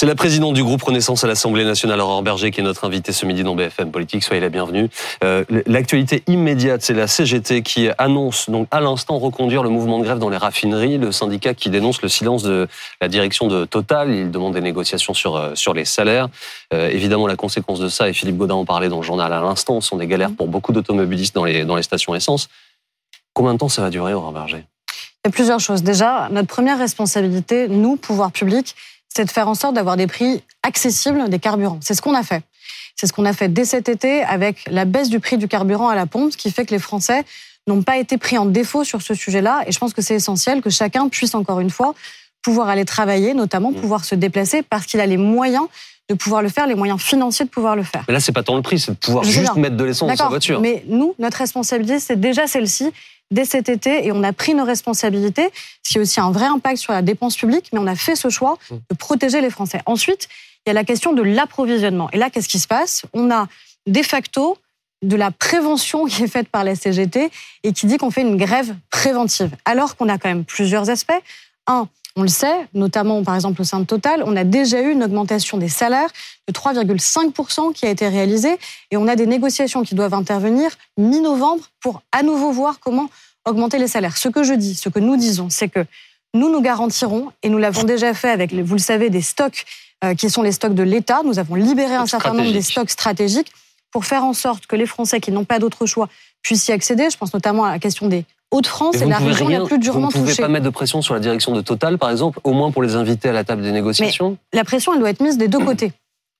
C'est la présidente du groupe Renaissance à l'Assemblée nationale, Aurore Berger, qui est notre invitée ce midi dans BFM Politique. Soyez la bienvenue. Euh, L'actualité immédiate, c'est la CGT qui annonce donc à l'instant reconduire le mouvement de grève dans les raffineries. Le syndicat qui dénonce le silence de la direction de Total. Il demande des négociations sur, euh, sur les salaires. Euh, évidemment, la conséquence de ça, et Philippe Godin en parlait dans le journal à l'instant, sont des galères pour beaucoup d'automobilistes dans les, dans les stations essence. Combien de temps ça va durer, Aurore Berger? Il y a plusieurs choses. Déjà, notre première responsabilité, nous, pouvoir public, c'est de faire en sorte d'avoir des prix accessibles des carburants. C'est ce qu'on a fait. C'est ce qu'on a fait dès cet été avec la baisse du prix du carburant à la pompe, ce qui fait que les Français n'ont pas été pris en défaut sur ce sujet-là. Et je pense que c'est essentiel que chacun puisse, encore une fois, pouvoir aller travailler, notamment mmh. pouvoir se déplacer, parce qu'il a les moyens de pouvoir le faire, les moyens financiers de pouvoir le faire. Mais là, c'est pas tant le prix, c'est de pouvoir juste mettre de l'essence dans sa voiture. Mais nous, notre responsabilité, c'est déjà celle-ci dès cet été et on a pris nos responsabilités, ce qui a aussi un vrai impact sur la dépense publique, mais on a fait ce choix mmh. de protéger les Français. Ensuite, il y a la question de l'approvisionnement. Et là, qu'est-ce qui se passe? On a de facto de la prévention qui est faite par la CGT et qui dit qu'on fait une grève préventive, alors qu'on a quand même plusieurs aspects. Un, on le sait, notamment par exemple au sein de Total, on a déjà eu une augmentation des salaires de 3,5% qui a été réalisée et on a des négociations qui doivent intervenir mi-novembre pour à nouveau voir comment augmenter les salaires. Ce que je dis, ce que nous disons, c'est que nous nous garantirons, et nous l'avons déjà fait avec, vous le savez, des stocks euh, qui sont les stocks de l'État. Nous avons libéré un certain nombre des stocks stratégiques pour faire en sorte que les Français qui n'ont pas d'autre choix puissent y accéder. Je pense notamment à la question des Hauts-de-France c'est la région la plus durement touchée. Vous ne pouvez pas mettre de pression sur la direction de Total, par exemple, au moins pour les inviter à la table des négociations La pression, elle doit être mise des deux côtés.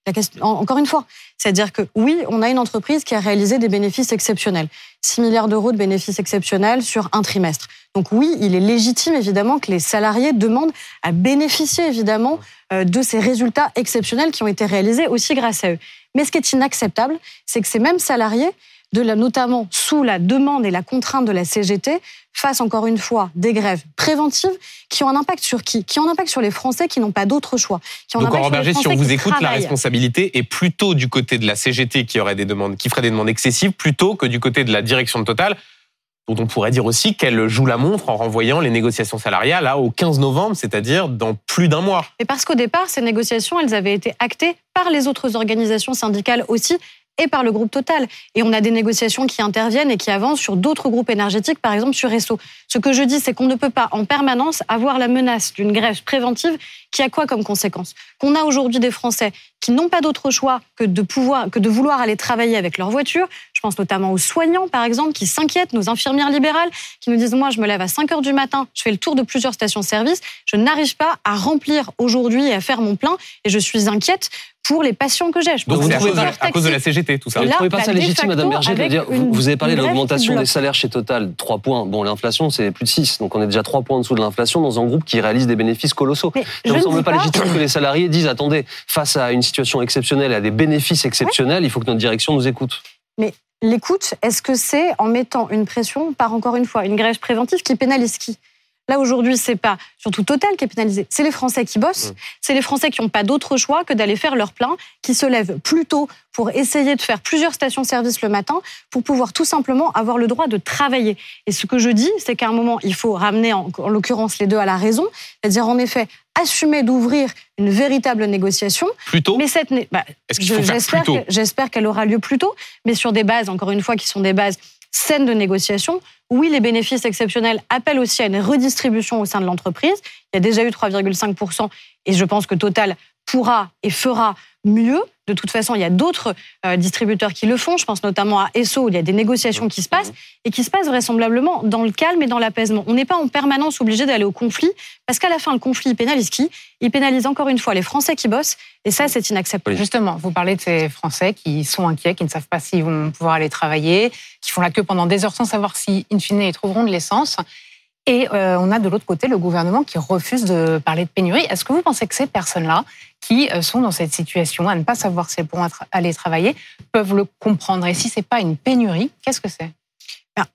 encore une fois, c'est-à-dire que oui, on a une entreprise qui a réalisé des bénéfices exceptionnels. 6 milliards d'euros de bénéfices exceptionnels sur un trimestre. Donc oui, il est légitime évidemment que les salariés demandent à bénéficier évidemment euh, de ces résultats exceptionnels qui ont été réalisés aussi grâce à eux. Mais ce qui est inacceptable, c'est que ces mêmes salariés de la, notamment sous la demande et la contrainte de la CGT, fassent encore une fois des grèves préventives qui ont un impact sur qui? Qui ont un impact sur les Français qui n'ont pas d'autre choix. Qui ont Donc, en Berger, si on vous écoute, la responsabilité est plutôt du côté de la CGT qui aurait des demandes, qui ferait des demandes excessives, plutôt que du côté de la direction de Total dont on pourrait dire aussi qu'elle joue la montre en renvoyant les négociations salariales là, au 15 novembre, c'est-à-dire dans plus d'un mois. Et parce qu'au départ, ces négociations, elles avaient été actées par les autres organisations syndicales aussi, et par le groupe Total. Et on a des négociations qui interviennent et qui avancent sur d'autres groupes énergétiques, par exemple sur Esso. Ce que je dis, c'est qu'on ne peut pas en permanence avoir la menace d'une grève préventive qui a quoi comme conséquence? Qu'on a aujourd'hui des Français qui n'ont pas d'autre choix que de pouvoir, que de vouloir aller travailler avec leur voiture. Je pense notamment aux soignants, par exemple, qui s'inquiètent, nos infirmières libérales, qui nous disent Moi, je me lève à 5 heures du matin, je fais le tour de plusieurs stations-service, je n'arrive pas à remplir aujourd'hui et à faire mon plein, et je suis inquiète pour les patients que j'ai. Donc vous trouvez à cause de la CGT, tout ça. Vous ne trouvez pas ça légitime, Madame Berger, de dire, vous, avez parlé de l'augmentation des salaires chez Total, 3 points. Bon, l'inflation, c'est plus de 6, donc on est déjà 3 points en dessous de l'inflation dans un groupe qui réalise des bénéfices colossaux. Ça ne semble pas, légitime que les salariés disent, attendez, face à une situation exceptionnelle, à des bénéfices exceptionnels, il faut que notre direction nous écoute. Mais l'écoute, est-ce que c'est en mettant une pression par, encore une fois, une grève préventive qui pénalise qui? Là, aujourd'hui, c'est pas surtout Total qui est pénalisé. C'est les Français qui bossent. Mmh. C'est les Français qui n'ont pas d'autre choix que d'aller faire leur plein, qui se lèvent plus tôt pour essayer de faire plusieurs stations-service le matin pour pouvoir tout simplement avoir le droit de travailler. Et ce que je dis, c'est qu'à un moment, il faut ramener en, l'occurrence les deux à la raison, c'est-à-dire en effet assumer d'ouvrir une véritable négociation. Plus tôt Mais cette, bah, j'espère qu'elle aura lieu plus tôt, mais sur des bases, encore une fois, qui sont des bases saines de négociation oui, les bénéfices exceptionnels appellent aussi à une redistribution au sein de l'entreprise. Il y a déjà eu 3,5% et je pense que Total pourra et fera mieux. De toute façon, il y a d'autres euh, distributeurs qui le font. Je pense notamment à ESSO, où il y a des négociations qui se passent et qui se passent vraisemblablement dans le calme et dans l'apaisement. On n'est pas en permanence obligé d'aller au conflit, parce qu'à la fin, le conflit, il pénalise qui? Il pénalise encore une fois les Français qui bossent, et ça, c'est inacceptable. Justement, vous parlez de ces Français qui sont inquiets, qui ne savent pas s'ils vont pouvoir aller travailler, qui font la queue pendant des heures sans savoir si, in fine, ils trouveront de l'essence. Et euh, on a de l'autre côté le gouvernement qui refuse de parler de pénurie. Est-ce que vous pensez que ces personnes-là, qui euh, sont dans cette situation à ne pas savoir si elles pourront aller travailler, peuvent le comprendre? Et si ce n'est pas une pénurie, qu'est-ce que c'est?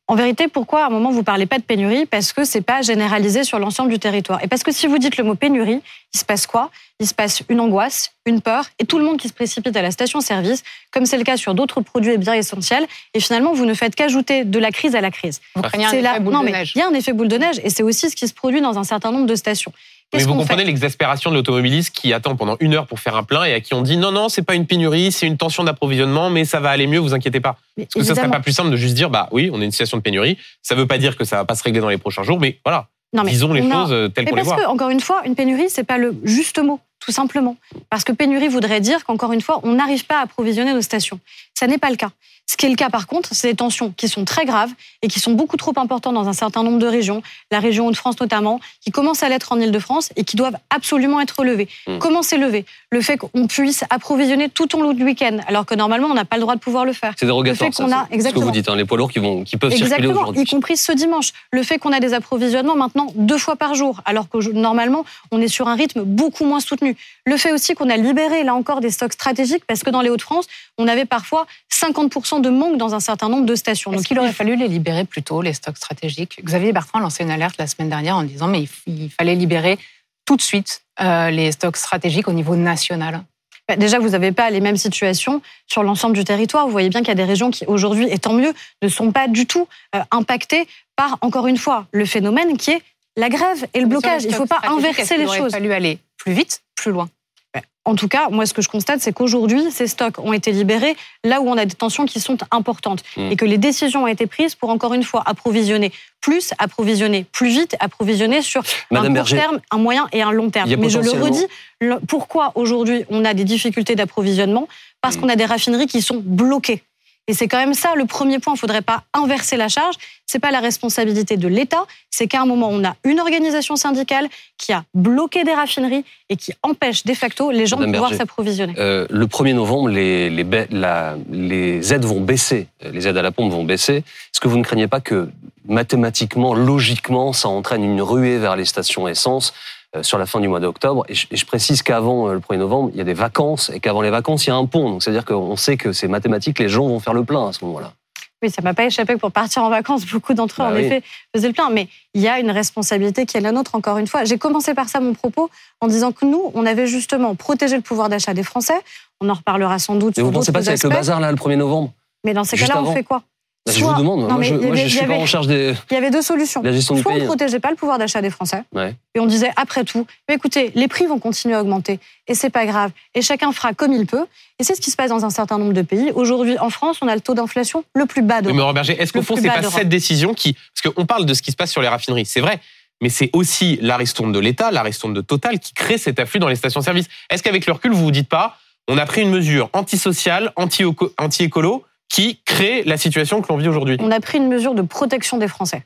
En vérité, pourquoi à un moment vous parlez pas de pénurie? Parce que c'est pas généralisé sur l'ensemble du territoire. Et parce que si vous dites le mot pénurie, il se passe quoi? Il se passe une angoisse, une peur, et tout le monde qui se précipite à la station-service, comme c'est le cas sur d'autres produits et biens essentiels. Et finalement, vous ne faites qu'ajouter de la crise à la crise. Vous craignez un effet boule de neige Il y a un effet boule de neige, et c'est aussi ce qui se produit dans un certain nombre de stations. Mais vous comprenez l'exaspération de l'automobiliste qui attend pendant une heure pour faire un plein et à qui on dit non, non, c'est pas une pénurie, c'est une tension d'approvisionnement, mais ça va aller mieux, vous inquiétez pas. Parce que ça serait pas plus simple de juste dire bah oui, on est une situation de pénurie. Ça veut pas dire que ça va pas se régler dans les prochains jours, mais voilà. Non, mais Disons les choses euh, telles qu'on les voit. Parce que, encore une fois, une pénurie, c'est pas le juste mot tout simplement. Parce que pénurie voudrait dire qu'encore une fois, on n'arrive pas à approvisionner nos stations. Ça n'est pas le cas. Ce qui est le cas par contre, c'est des tensions qui sont très graves et qui sont beaucoup trop importantes dans un certain nombre de régions, la région Hauts-de-France notamment, qui commencent à l'être en Ile-de-France et qui doivent absolument être relevées. Hmm. Comment c'est levé? Le fait qu'on puisse approvisionner tout au long du week-end, alors que normalement on n'a pas le droit de pouvoir le faire. C'est dérogatoire. Le fait qu'on a, exactement. Ce que vous dites, hein, les poids lourds qui, vont, qui peuvent circuler aujourd'hui. Y compris ce dimanche. Le fait qu'on a des approvisionnements maintenant deux fois par jour, alors que normalement on est sur un rythme beaucoup moins soutenu. Le fait aussi qu'on a libéré là encore des stocks stratégiques, parce que dans les Hauts-de-France, on avait parfois 50% de manque dans un certain nombre de stations. Donc il aurait fallu les libérer plus tôt, les stocks stratégiques? Xavier Bertrand a lancé une alerte la semaine dernière en disant mais il fallait libérer tout de suite euh, les stocks stratégiques au niveau national. Bah, déjà, vous n'avez pas les mêmes situations sur l'ensemble du territoire. Vous voyez bien qu'il y a des régions qui, aujourd'hui, et tant mieux, ne sont pas du tout euh, impactées par, encore une fois, le phénomène qui est la grève et le blocage. Il ne faut pas inverser les choses. Il aurait fallu aller plus vite, plus loin. En tout cas, moi, ce que je constate, c'est qu'aujourd'hui, ces stocks ont été libérés là où on a des tensions qui sont importantes mmh. et que les décisions ont été prises pour, encore une fois, approvisionner plus, approvisionner plus vite, approvisionner sur un court terme, un moyen et un long terme. Mais je le redis, pourquoi aujourd'hui on a des difficultés d'approvisionnement? Parce mmh. qu'on a des raffineries qui sont bloquées. Et c'est quand même ça le premier point. Il ne faudrait pas inverser la charge. C'est pas la responsabilité de l'État. C'est qu'à un moment, on a une organisation syndicale qui a bloqué des raffineries et qui empêche de facto les gens de pouvoir s'approvisionner. Euh, le 1er novembre, les, les, les aides vont baisser. Les aides à la pompe vont baisser. Est-ce que vous ne craignez pas que mathématiquement, logiquement, ça entraîne une ruée vers les stations essence euh, sur la fin du mois d'octobre. Et, je précise qu'avant euh, le 1er novembre, il y a des vacances et qu'avant les vacances, il y a un pont. Donc c'est-à-dire qu'on sait que c'est mathématique, les gens vont faire le plein à ce moment-là. Oui, ça m'a pas échappé que pour partir en vacances, beaucoup d'entre eux, bah en effet, faisaient le plein. Mais il y a une responsabilité qui est la nôtre, encore une fois. J'ai commencé par ça mon propos en disant que nous, on avait justement protégé le pouvoir d'achat des Français. On en reparlera sans doute. Mais vous pensez pas que c'est avec le bazar, là, le 1er novembre? Mais dans ces cas-là, on fait quoi? Bah, je vous demande. moi, je, ne suis pas en charge des. Il y avait deux solutions. La gestion Soit du pays. on ne protégeait pas le pouvoir d'achat des Français. Et on disait, après tout, mais écoutez, les prix vont continuer à augmenter. Et c'est pas grave. Et chacun fera comme il peut. Et c'est ce qui se passe dans un certain nombre de pays. Aujourd'hui, en France, on a le taux d'inflation le plus bas de Mais Berger, est-ce qu'au fond, c'est pas cette décision qui. Parce qu'on parle de ce qui se passe sur les raffineries, c'est vrai. Mais c'est aussi la ristourne de l'État, la ristourne de Total qui crée cet afflux dans les stations-service. Est-ce qu'avec le recul, vous vous dites pas, on a pris une mesure antisociale, anti-écolo, qui crée la situation que l'on vit aujourd'hui. On a pris une mesure de protection des Français.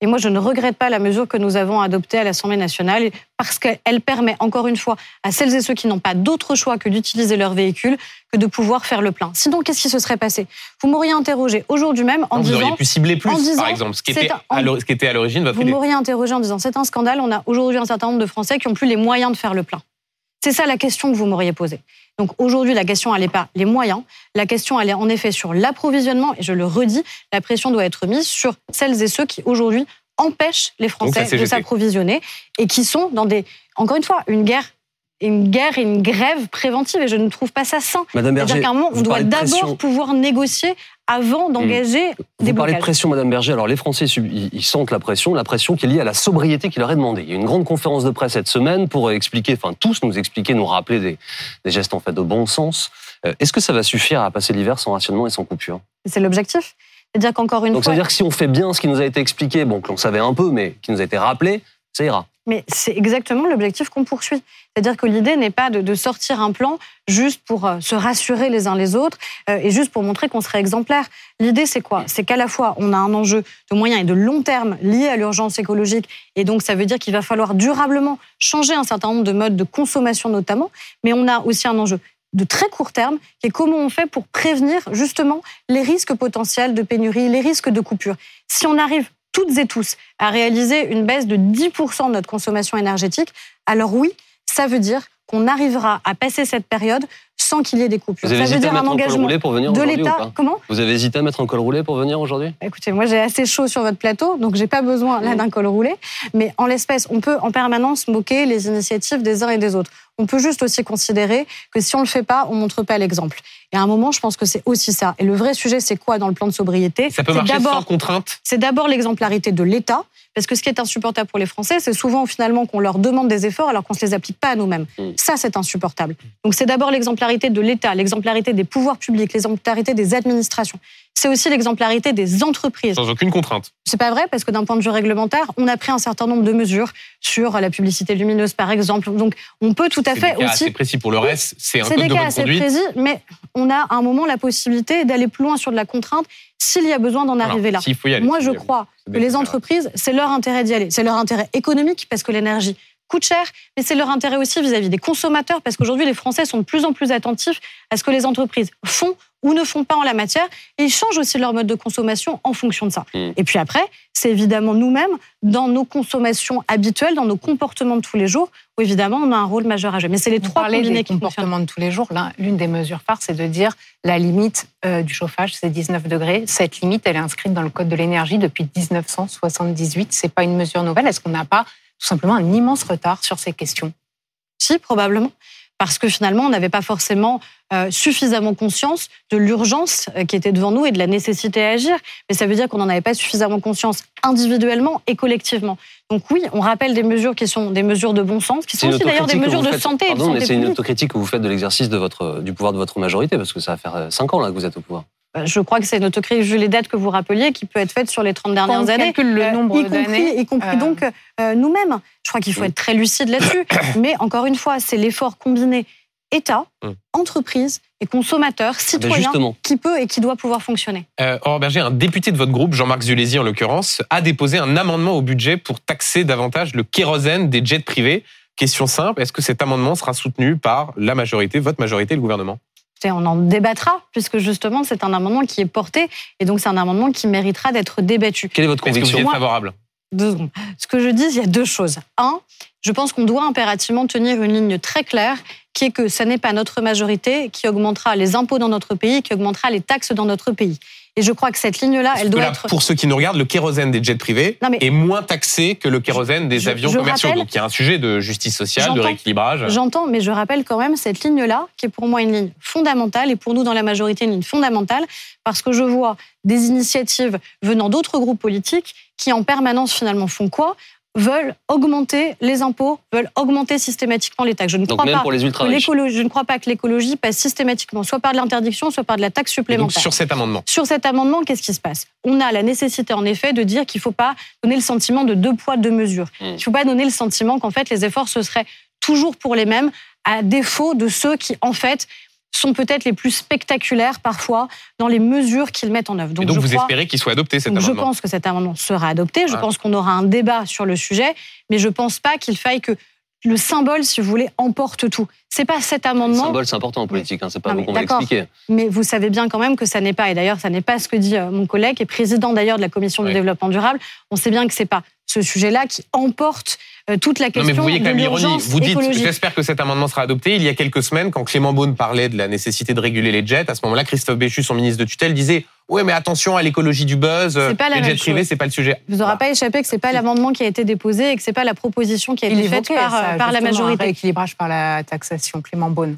Et moi, je ne regrette pas la mesure que nous avons adoptée à l'Assemblée nationale parce qu'elle permet, encore une fois, à celles et ceux qui n'ont pas d'autre choix que d'utiliser leur véhicule que de pouvoir faire le plein. Sinon, qu'est-ce qui se serait passé? Vous m'auriez interrogé aujourd'hui même en disant... Vous auriez pu cibler plus, par exemple, ce qui, était à l'origine de votre Vous m'auriez interrogé en disant c'est un scandale, on a aujourd'hui un certain nombre de Français qui n'ont plus les moyens de faire le plein. C'est ça la question que vous m'auriez posée. Donc aujourd'hui, la question, elle n'est pas les moyens. La question, elle est en effet sur l'approvisionnement. Et je le redis, la pression doit être mise sur celles et ceux qui aujourd'hui empêchent les Français de s'approvisionner et qui sont dans des, encore une fois, une guerre une guerre et une grève préventive et je ne trouve pas ça sain. Madame Berger, qu'à un moment, on doit d'abord pouvoir négocier avant d'engager mmh. des Vous parlez de pression, Madame Berger. Alors les Français, ils sentent la pression, la pression qui est liée à la sobriété qui leur est demandée. Il y a une grande conférence de presse cette semaine pour expliquer, enfin tous nous expliquer, nous rappeler des, des gestes en fait de bon sens. Euh, est-ce que ça va suffire à passer l'hiver sans rationnement et sans coupure? C'est l'objectif. C'est-à-dire qu'encore une Donc, fois. Donc ça veut dire que si on fait bien ce qui nous a été expliqué, bon, que l'on savait un peu, mais qui nous a été rappelé, ça ira. Mais c'est exactement l'objectif qu'on poursuit. C'est-à-dire que l'idée n'est pas de, sortir un plan juste pour euh, se rassurer les uns les autres euh, et juste pour montrer qu'on serait exemplaire. L'idée, c'est quoi? C'est qu'à la fois, on a un enjeu de moyen et de long terme lié à l'urgence écologique. Et donc, ça veut dire qu'il va falloir durablement changer un certain nombre de modes de consommation notamment. Mais on a aussi un enjeu de très court terme, qui est comment on fait pour prévenir justement les risques potentiels de pénurie, les risques de coupure. Si on arrive toutes et tous à réaliser une baisse de 10% de notre consommation énergétique, alors oui, ça veut dire qu'on arrivera à passer cette période sans qu'il y ait des coupures. Vous avez ça veut dire un engagement pour venir de l'État. Comment Vous avez hésité à mettre un col roulé pour venir aujourd'hui? Écoutez, moi j'ai assez chaud sur votre plateau, donc j'ai pas besoin là mmh. d'un col roulé. Mais en l'espèce, on peut en permanence moquer les initiatives des uns et des autres. on peut juste aussi considérer que si on le fait pas, on montre pas l'exemple. Et à un moment, je pense que c'est aussi ça. Et le vrai sujet, c'est quoi dans le plan de sobriété Ça peut marcher sans contrainte C'est d'abord l'exemplarité de l'État, parce que ce qui est insupportable pour les Français, c'est souvent finalement qu'on leur demande des efforts alors qu'on ne se les applique pas à nous-mêmes. Mm. Ça, c'est insupportable. Donc c'est d'abord l'exemplarité de l'État, l'exemplarité des pouvoirs publics, l'exemplarité des administrations. C'est aussi l'exemplarité des entreprises. Sans aucune contrainte. C'est pas vrai parce que d'un point de vue réglementaire, on a pris un certain nombre de mesures sur la publicité lumineuse, par exemple. Donc, on peut tout à fait des cas aussi. C'est précis pour le reste. C'est un code des de cas assez précis, mais on a à un moment la possibilité d'aller plus loin sur de la contrainte s'il y a besoin d'en arriver là. Moi, je crois que les entreprises, c'est leur intérêt d'y aller. C'est leur intérêt économique parce que l'énergie coûte cher, mais c'est leur intérêt aussi vis-à-vis des consommateurs, parce qu'aujourd'hui, les Français sont de plus en plus attentifs à ce que les entreprises font ou ne font pas en la matière, et ils changent aussi leur mode de consommation en fonction de ça. Mmh. Et puis après, c'est évidemment nous-mêmes, dans nos consommations habituelles, dans nos comportements de tous les jours, où évidemment on a un rôle majeur à jouer. Mais c'est les trois combinés des comportements de tous les jours. L'une des mesures phares, c'est de dire la limite euh, du chauffage, c'est 19 degrés. Cette limite, elle est inscrite dans le Code de l'énergie depuis 1978. C'est pas une mesure nouvelle. Est-ce qu'on n'a pas tout simplement un immense retard sur ces questions? Si, probablement parce que finalement, on n'avait pas forcément euh, suffisamment conscience de l'urgence euh, qui était devant nous et de la nécessité à agir. Mais ça veut dire qu'on n'en avait pas suffisamment conscience individuellement et collectivement. Donc oui, on rappelle des mesures qui sont des mesures de bon sens, qui sont aussi d'ailleurs des mesures de santé. Pardon, mais c'est une autocritique que vous faites de l'exercice de votre, du pouvoir de votre majorité, parce que ça va faire 5 ans là que vous êtes au pouvoir. Euh, je crois que c'est une autocritique, vu les dates que vous rappeliez, qui peut être faite sur les 30 dernières années. le euh, nombre. Y compris donc euh, nous-mêmes. Je crois qu'il faut être très lucide là-dessus. Mais encore une fois, c'est l'effort combiné État, mm. entreprise et consommateur, ah ben citoyen, qui peut et qui doit pouvoir fonctionner. Euh, Aurore Berger, un député de votre groupe, Jean-Marc Zulési en l'occurrence, a déposé un amendement au budget pour taxer davantage le kérosène des jets privés. Question simple, est-ce que cet amendement sera soutenu par la majorité, votre majorité, le gouvernement? On en débattra, puisque justement, c'est un amendement qui est porté, et donc c'est un amendement qui méritera d'être débattu. Quelle est votre conviction Est-ce que vous êtes favorable? Deux secondes. Ce que je dis, il y a deux choses. Un, je pense qu'on doit impérativement tenir une ligne très claire, qui est que ce n'est pas notre majorité qui augmentera les impôts dans notre pays, qui augmentera les taxes dans notre pays. Et je crois que cette ligne-là, elle doit être. Pour ceux qui nous regardent, le kérosène des jets privés est moins taxé que le kérosène des avions commerciaux. Donc il y a un sujet de justice sociale, de rééquilibrage. J'entends, mais je rappelle quand même cette ligne-là, qui est pour moi une ligne fondamentale, et pour nous dans la majorité une ligne fondamentale, parce que je vois des initiatives venant d'autres groupes politiques qui en permanence finalement font quoi? Veulent augmenter les impôts, veulent augmenter systématiquement les taxes. Je ne, crois, pas pour les ultra je ne crois pas que l'écologie passe systématiquement soit par de l'interdiction, soit par de la taxe supplémentaire. Donc sur cet amendement Sur cet amendement, qu'est-ce qui se passe? On a la nécessité, en effet, de dire qu'il ne faut pas donner le sentiment de deux poids, deux mesures. Hmm. Il ne faut pas donner le sentiment qu'en fait, les efforts, ce seraient toujours pour les mêmes, à défaut de ceux qui, en fait, sont peut-être les plus spectaculaires parfois dans les mesures qu'ils mettent en œuvre. Donc, Et donc vous espérez qu'il soit adopté cet amendement Je pense que cet amendement sera adopté. Je pense qu'on aura un débat sur le sujet, mais je ne pense pas qu'il faille que le symbole, si vous voulez, emporte tout. C'est pas cet amendement. Le symbole, c'est important en politique. Hein, c'est pas vous qu'on. Mais vous savez bien quand même que ça n'est pas. Et d'ailleurs, ça n'est pas ce que dit euh, mon collègue, est président d'ailleurs de la commission du développement durable. On sait bien que c'est pas ce sujet-là qui emporte euh, toute la question non, mais vous voyez quand même l'ironie. Vous dites, j'espère que cet amendement sera adopté. Il y a quelques semaines, quand Clément Beaune parlait de la nécessité de réguler les jets, à ce moment-là, Christophe Béchu, son ministre de tutelle, disait oui, mais attention à l'écologie du buzz. les jets privés, c'est pas le sujet. Vous n'aurez pas échappé que c'est pas l'amendement qui a été déposé et que c'est pas la proposition qui a été faite par, euh, par la majorité. Équilibrage par la taxation, Clément Beaune.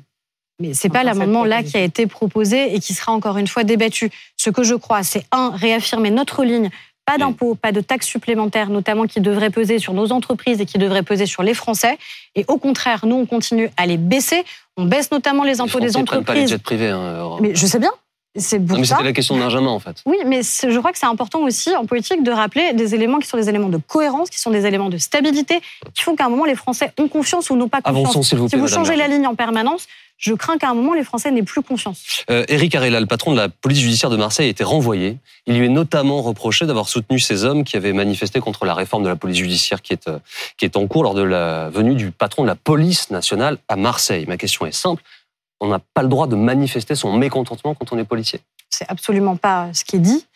Mais c'est pas l'amendement là qui a été proposé et qui sera encore une fois débattu. Ce que je crois, c'est un réaffirmer notre ligne pas d'impôts, pas de taxes supplémentaires, notamment qui devraient peser sur nos entreprises et qui devraient peser sur les Français. Et au contraire, nous, on continue à les baisser. On baisse notamment les impôts des entreprises. pas les jets privés. Hein, mais je sais bien. C'est pour mais C'était la question de Benjamin, en fait. Oui, mais je crois que c'est important aussi en politique de rappeler des éléments qui sont des éléments de cohérence, qui sont des éléments de stabilité, qui font qu'à un moment les Français ont confiance ou n'ont pas confiance. Avançons, s'il vous plaît. Si vous changez la ligne en permanence, je crains qu'à un moment, les Français n'aient plus confiance. Euh, Éric Arella, le patron de la police judiciaire de Marseille, a été renvoyé. Il lui est notamment reproché d'avoir soutenu ces hommes qui avaient manifesté contre la réforme de la police judiciaire qui est, euh, qui est en cours lors de la venue du patron de la police nationale à Marseille. Ma question est simple. On n'a pas le droit de manifester son mécontentement quand on est policier. C'est absolument pas ce qui est dit.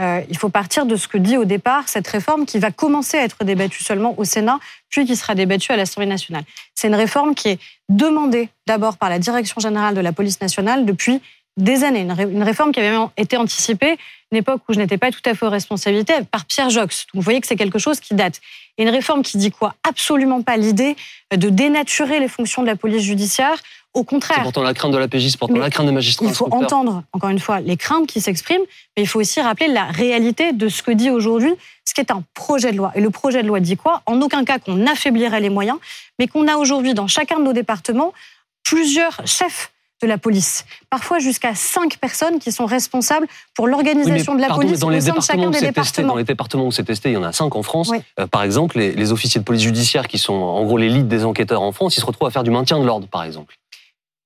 Euh, il faut partir de ce que dit au départ cette réforme qui va commencer à être débattue seulement au Sénat, puis qui sera débattue à l'Assemblée nationale. C'est une réforme qui est demandée d'abord par la Direction générale de la police nationale depuis des années. Une réforme qui avait été anticipée une époque où je n'étais pas tout à fait aux responsabilités, par Pierre Jox. Donc vous voyez que c'est quelque chose qui date. Et une réforme qui dit quoi? Absolument pas l'idée de dénaturer les fonctions de la police judiciaire. Au contraire. C'est pourtant la crainte de la PJ, c'est pourtant la crainte des magistrats. Il faut entendre, encore une fois, les craintes qui s'expriment, mais il faut aussi rappeler la réalité de ce que dit aujourd'hui ce qui est un projet de loi. Et le projet de loi dit quoi? En aucun cas qu'on affaiblirait les moyens, mais qu'on a aujourd'hui dans chacun de nos départements plusieurs chefs de la police. Parfois jusqu'à cinq personnes qui sont responsables pour l'organisation de la police dans les chacun des départements. dans les départements où c'est testé, il y en a cinq en France. Euh, par exemple, les, officiers de police judiciaire, qui sont en gros l'élite des enquêteurs en France, ils se retrouvent à faire du maintien de l'ordre, par exemple.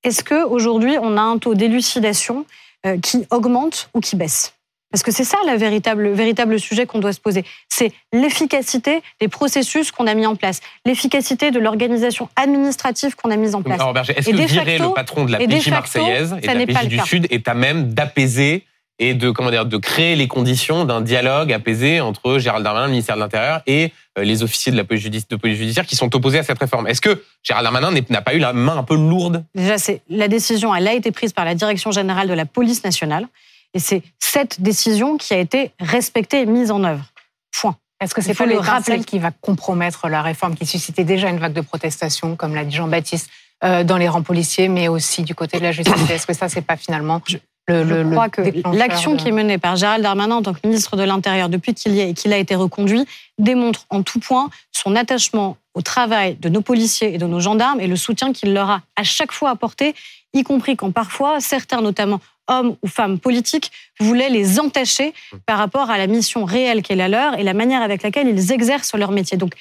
Est-ce qu'aujourd'hui, on a un taux d'élucidation euh, qui augmente ou qui baisse? Parce que c'est ça le véritable, véritable sujet qu'on doit se poser. C'est l'efficacité des processus qu'on a mis en place, l'efficacité de l'organisation administrative qu'on a mise en place. est-ce que virer le patron de la PJ marseillaise et de la PJ du Sud est à même d'apaiser et de comment dire de créer les conditions d'un dialogue apaisé entre Gérald Darmanin, le ministère de l'Intérieur, et euh, les officiers de la police judiciaire qui sont opposés à cette réforme. Est-ce que Gérald Darmanin n'a pas eu la main un peu lourde? Déjà, la décision, elle a été prise par la direction générale de la police nationale. Et c'est cette décision qui a été respectée et mise en œuvre. Point. Est-ce que c'est pas le rappel qui va compromettre la réforme qui suscitait déjà une vague de protestation, comme l'a dit Jean-Baptiste, euh, dans les rangs policiers, mais aussi du côté de la justice? Est-ce que ça, c'est pas finalement le, Je crois que l'action qui est menée par Gérald Darmanin en tant que ministre de l'Intérieur depuis qu'il y est et qu'il a été reconduit démontre en tout point son attachement au travail de nos policiers et de nos gendarmes et le soutien qu'il leur a à chaque fois apporté, y compris quand parfois certains, notamment hommes ou femmes politiques, voulaient les entacher par rapport à la mission réelle qu'est la leur et la manière avec laquelle ils exercent leur métier. Donc,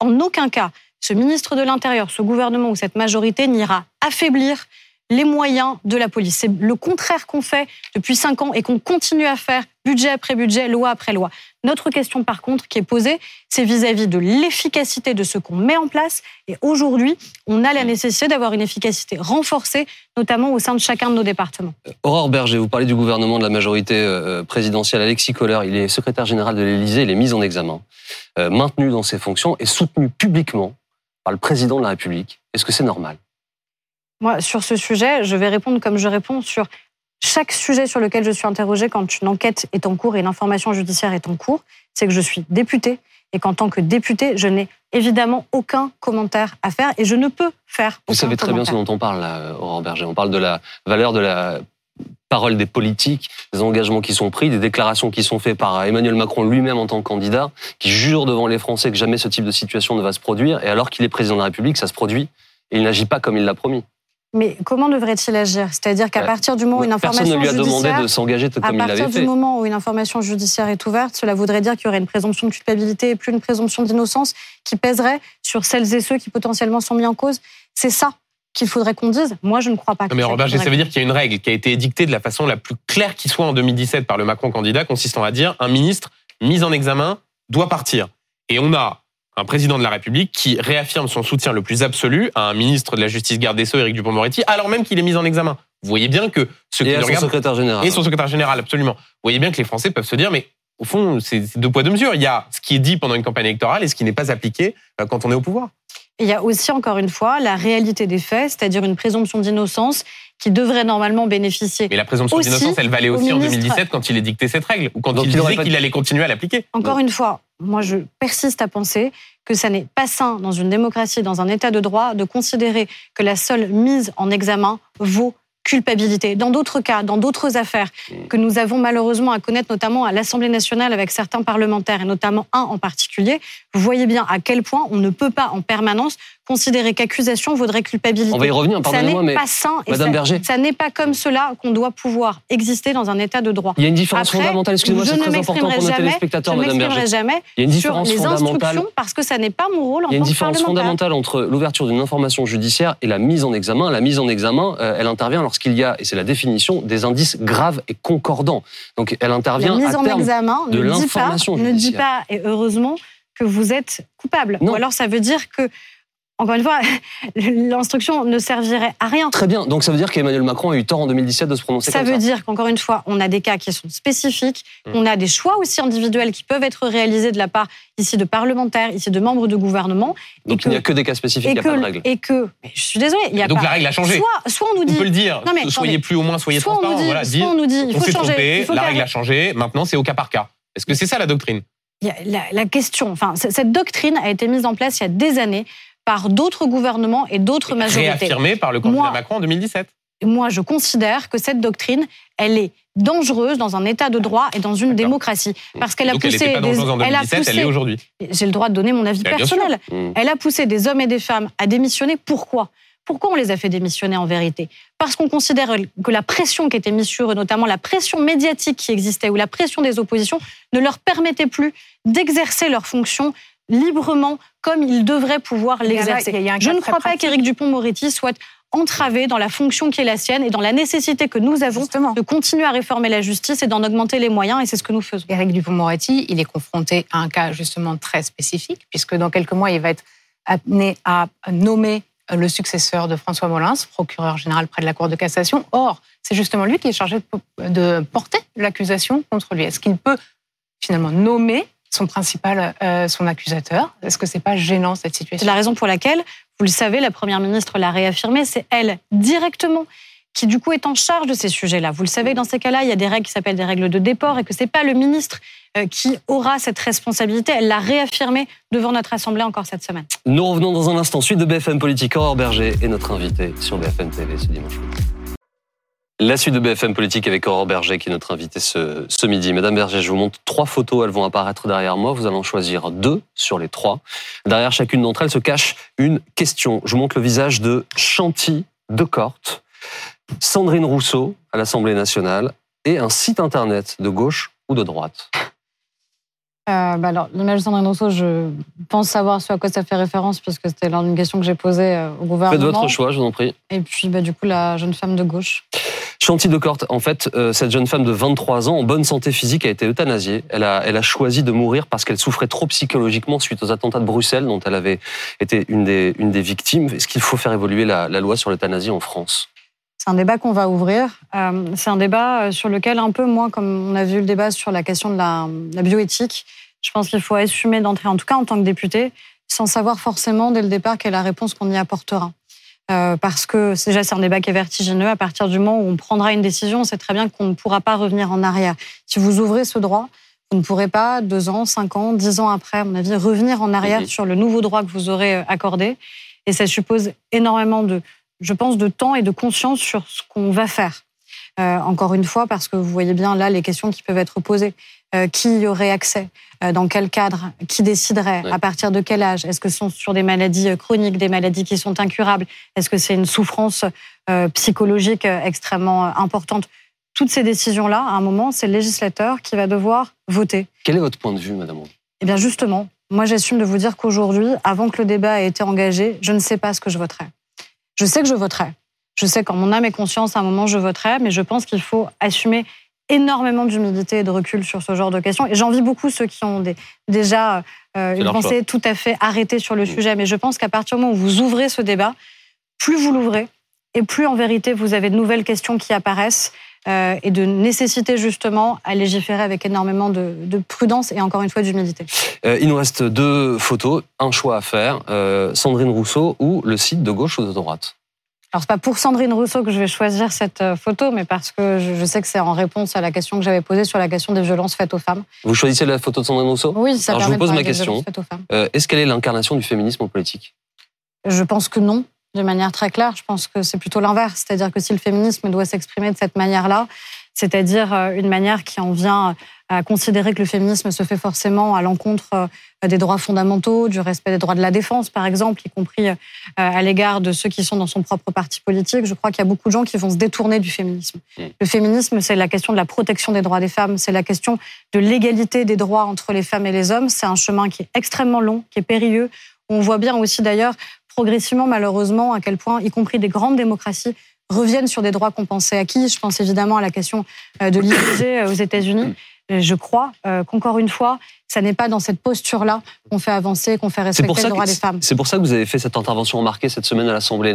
en aucun cas, ce ministre de l'Intérieur, ce gouvernement ou cette majorité n'ira affaiblir les moyens de la police. C'est le contraire qu'on fait depuis cinq ans et qu'on continue à faire, budget après budget, loi après loi. Notre question, par contre, qui est posée, c'est vis-à-vis de l'efficacité de ce qu'on met en place. Et aujourd'hui, on a la nécessité d'avoir une efficacité renforcée, notamment au sein de chacun de nos départements. Euh, Aurore Berger, vous parlez du gouvernement de la majorité euh, présidentielle. Alexis Kohler, il est secrétaire général de l'Élysée, il est mis en examen, euh, maintenu dans ses fonctions et soutenu publiquement par le président de la République. Est-ce que c'est normal? Moi, sur ce sujet, je vais répondre comme je réponds sur chaque sujet sur lequel je suis interrogée quand une enquête est en cours et une information judiciaire est en cours, c'est que je suis députée et qu'en tant que députée, je n'ai évidemment aucun commentaire à faire et je ne peux faire. Vous savez très bien ce dont on parle, là, Aurore Berger. On parle de la valeur de la parole des politiques, des engagements qui sont pris, des déclarations qui sont faites par Emmanuel Macron lui-même en tant que candidat, qui jure devant les Français que jamais ce type de situation ne va se produire, et alors qu'il est président de la République, ça se produit, et il n'agit pas comme il l'a promis. Mais comment devrait-il agir? C'est-à-dire qu'à partir du moment où une information Personne ne lui a demandé de s'engager comme il l'avait fait. À partir du moment où une information judiciaire est ouverte, cela voudrait dire qu'il y aurait une présomption de culpabilité et plus une présomption d'innocence qui pèserait sur celles et ceux qui potentiellement sont mis en cause. C'est ça qu'il faudrait qu'on dise? Moi, je ne crois pas. que mais Robert, ça veut dire qu'il y a une règle qui a été édictée de la façon la plus claire qui soit en 2017 par le Macron candidat, consistant à dire un ministre mis en examen doit partir. Et on a un président de la République qui réaffirme son soutien le plus absolu à un ministre de la Justice garde des Sceaux, Éric Dupond-Moretti, alors même qu'il est mis en examen. Vous voyez bien que ce qui et son secrétaire général. Et son secrétaire général, absolument. Vous voyez bien que les Français peuvent se dire, mais au fond, c'est deux poids, deux mesures. Il y a ce qui est dit pendant une campagne électorale et ce qui n'est pas appliqué euh, quand on est au pouvoir. Il y a aussi, encore une fois, la réalité des faits, c'est-à-dire une présomption d'innocence qui devrait normalement bénéficier. Mais la présomption d'innocence, elle valait aussi en 2017 quand il a dicté cette règle, ou quand il disait qu'il allait continuer à l'appliquer. Encore une fois, moi je persiste à penser que ça n'est pas sain dans une démocratie, dans un état de droit, de considérer que la seule mise en examen vaut culpabilité. Dans d'autres cas, dans d'autres affaires que nous avons malheureusement à connaître, notamment à l'Assemblée nationale avec certains parlementaires, et notamment un en particulier, vous voyez bien à quel point on ne peut pas en permanence considérer qu'accusation vaudrait culpabilité. On va y revenir, pardonnez-moi, mais pas sain Madame ça, Berger. ça n'est pas comme cela qu'on doit pouvoir exister dans un état de droit. Il y a une différence fondamentale, excusez-moi, c'est très important pour nos téléspectateurs, Madame Berger. jamais Il y a une différence sur les fondamentale. parce que ça n'est pas mon rôle en Il y a une différence fondamentale entre l'ouverture d'une information judiciaire et la mise en examen. La mise en examen, euh, elle intervient lorsqu'il y a, et c'est la définition, des indices graves et concordants. Donc elle intervient la mise à en terme examen de l'information Ne dit pas, et heureusement, que vous êtes coupable. Ou alors ça veut dire que encore une fois, l'instruction ne servirait à rien. Très bien. Donc ça veut dire qu'Emmanuel Macron a eu tort en 2017 de se prononcer ça comme ça. Ça veut dire qu'encore une fois, on a des cas qui sont spécifiques, mmh. on a des choix aussi individuels qui peuvent être réalisés de la part ici de parlementaires, ici de membres de gouvernement. Donc il n'y a que des cas spécifiques, il n'y a pas de règle. Et que, je suis désolée, il y a Donc pas, la règle a changé. Soit, soit on nous dit. On peut le dire. Non mais, soyez plus au moins, soyez soit transparents. On nous dit, voilà, soit on nous dit, il faut changer. Trompé, la règle a changé. Maintenant, c'est au cas par cas. Est-ce que c'est ça la doctrine? La, la, question, enfin, cette doctrine a été mise en place il y a des années par d'autres gouvernements et d'autres majorités. Réaffirmée par le candidat Macron en 2017. Moi, je considère que cette doctrine, elle est dangereuse dans un État de droit et dans une démocratie, parce qu'elle a poussé elle des, en 2017, elle a poussé, elle est aujourd'hui. J'ai le droit de donner mon avis Bien personnel. Elle a poussé des hommes et des femmes à démissionner. Pourquoi? Pourquoi on les a fait démissionner en vérité? Parce qu'on considère que la pression qui était mise sur eux, notamment la pression médiatique qui existait ou la pression des oppositions, ne leur permettait plus d'exercer leurs fonctions librement comme ils devraient pouvoir l'exercer. Je ne crois pas qu'Éric Dupont-Moretti soit entravé dans la fonction qui est la sienne et dans la nécessité que nous avons de continuer à réformer la justice et d'en augmenter les moyens, et c'est ce que nous faisons. Éric Dupont-Moretti, il est confronté à un cas justement très spécifique, puisque dans quelques mois, il va être amené à nommer le successeur de François Molins, procureur général près de la Cour de cassation. Or, c'est justement lui qui est chargé de porter l'accusation contre lui. Est-ce qu'il peut finalement nommer son principal, euh, son accusateur Est-ce que c'est pas gênant cette situation? C'est la raison pour laquelle, vous le savez, la première ministre l'a réaffirmé, c'est elle directement qui du coup est en charge de ces sujets-là. Vous le savez, dans ces cas-là, il y a des règles qui s'appellent des règles de déport et que c'est pas le ministre euh, qui aura cette responsabilité. Elle l'a réaffirmé devant notre Assemblée encore cette semaine. Nous revenons dans un instant. Suite de BFM Politique, Aurore Berger est notre invité sur BFM TV ce dimanche. La suite de BFM Politique avec Aurore Berger qui est notre invité ce, ce, midi. Madame Berger, je vous montre trois photos. Elles vont apparaître derrière moi. Vous allez en choisir deux sur les trois. Derrière chacune d'entre elles se cache une question. Je vous montre le visage de Chanty de Corte, Sandrine Rousseau à l'Assemblée nationale et un site internet de gauche ou de droite. Euh, bah alors, l'image de Sandrine Rousseau, je pense savoir ce à quoi ça fait référence, puisque c'était l'une question que j'ai posée euh, au gouvernement. Faites votre choix, je vous en prie. Et puis, bah, du coup, la jeune femme de gauche. Chanty de Corte, en fait, euh, cette jeune femme de 23 ans, en bonne santé physique, a été euthanasiée. Elle a, elle a choisi de mourir parce qu'elle souffrait trop psychologiquement suite aux attentats de Bruxelles, dont elle avait été une des, une des victimes. Est-ce qu'il faut faire évoluer la, la loi sur l'euthanasie en France? C'est un débat qu'on va ouvrir. Euh, c'est un débat sur lequel, un peu, moi, comme on a vu le débat sur la question de la, la bioéthique, je pense qu'il faut assumer d'entrer, en tout cas en tant que député, sans savoir forcément dès le départ quelle est la réponse qu'on y apportera. Euh, parce que déjà c'est un débat qui est vertigineux. À partir du moment où on prendra une décision, on sait très bien qu'on ne pourra pas revenir en arrière. Si vous ouvrez ce droit, vous ne pourrez pas deux ans, cinq ans, dix ans après, à mon avis, revenir en arrière sur le nouveau droit que vous aurez euh, accordé. Et ça suppose énormément de, je pense, de temps et de conscience sur ce qu'on va faire. Euh, encore une fois, parce que vous voyez bien là les questions qui peuvent être posées. Euh, qui y aurait accès euh, Dans quel cadre Qui déciderait À partir de quel âge? Est-ce que ce sont sur des maladies chroniques, des maladies qui sont incurables? Est-ce que c'est une souffrance psychologique extrêmement importante? Toutes ces décisions-là, à un moment, c'est le législateur qui va devoir voter. Quel est votre point de vue, Madame Eh bien, justement, moi, j'assume de vous dire qu'aujourd'hui, avant que le débat ait été engagé, je ne sais pas ce que je voterai. Je sais que je voterai. Je sais qu'en mon âme et conscience, à un moment, je voterai, mais je pense qu'il faut assumer énormément d'humilité et de recul sur ce genre de questions. Et j'envie beaucoup ceux qui ont déjà euh, une pensée tout à fait arrêtée sur le mmh. sujet. Mais je pense qu'à partir du moment où vous ouvrez ce débat, plus vous l'ouvrez, et plus en vérité vous avez de nouvelles questions qui apparaissent euh, et de nécessité justement à légiférer avec énormément de, prudence et encore une fois d'humilité. Euh, il nous reste deux photos, un choix à faire, Sandrine Rousseau ou le site de gauche ou de droite? Alors, c'est pas pour Sandrine Rousseau que je vais choisir cette euh, photo, mais parce que je sais que c'est en réponse à la question que j'avais posée sur la question des violences faites aux femmes. Vous choisissez la photo de Sandrine Rousseau? Oui, ça Alors, je vous pose ma question. Euh, est-ce qu'elle est l'incarnation du féminisme en politique? Je pense que non, de manière très claire. Je pense que c'est plutôt l'inverse. C'est-à-dire que si le féminisme doit s'exprimer de cette manière-là, c'est-à-dire euh, une manière qui en vient à considérer que le féminisme se fait forcément à l'encontre euh, des droits fondamentaux, du respect des droits de la défense, par exemple, y compris euh, à l'égard de ceux qui sont dans son propre parti politique. Je crois qu'il y a beaucoup de gens qui vont se détourner du féminisme. Mm. Le féminisme, c'est la question de la protection des droits des femmes, c'est la question de l'égalité des droits entre les femmes et les hommes. C'est un chemin qui est extrêmement long, qui est périlleux. On voit bien aussi d'ailleurs progressivement, malheureusement, à quel point, y compris des grandes démocraties, reviennent sur des droits qu'on pensait acquis. Je pense évidemment à la question euh, de l'IVG aux États-Unis. je crois qu'encore une fois, ça n'est pas dans cette posture-là qu'on fait avancer, qu'on fait respecter les droits des femmes. C'est pour ça que vous avez fait cette intervention remarquée cette semaine à l'Assemblée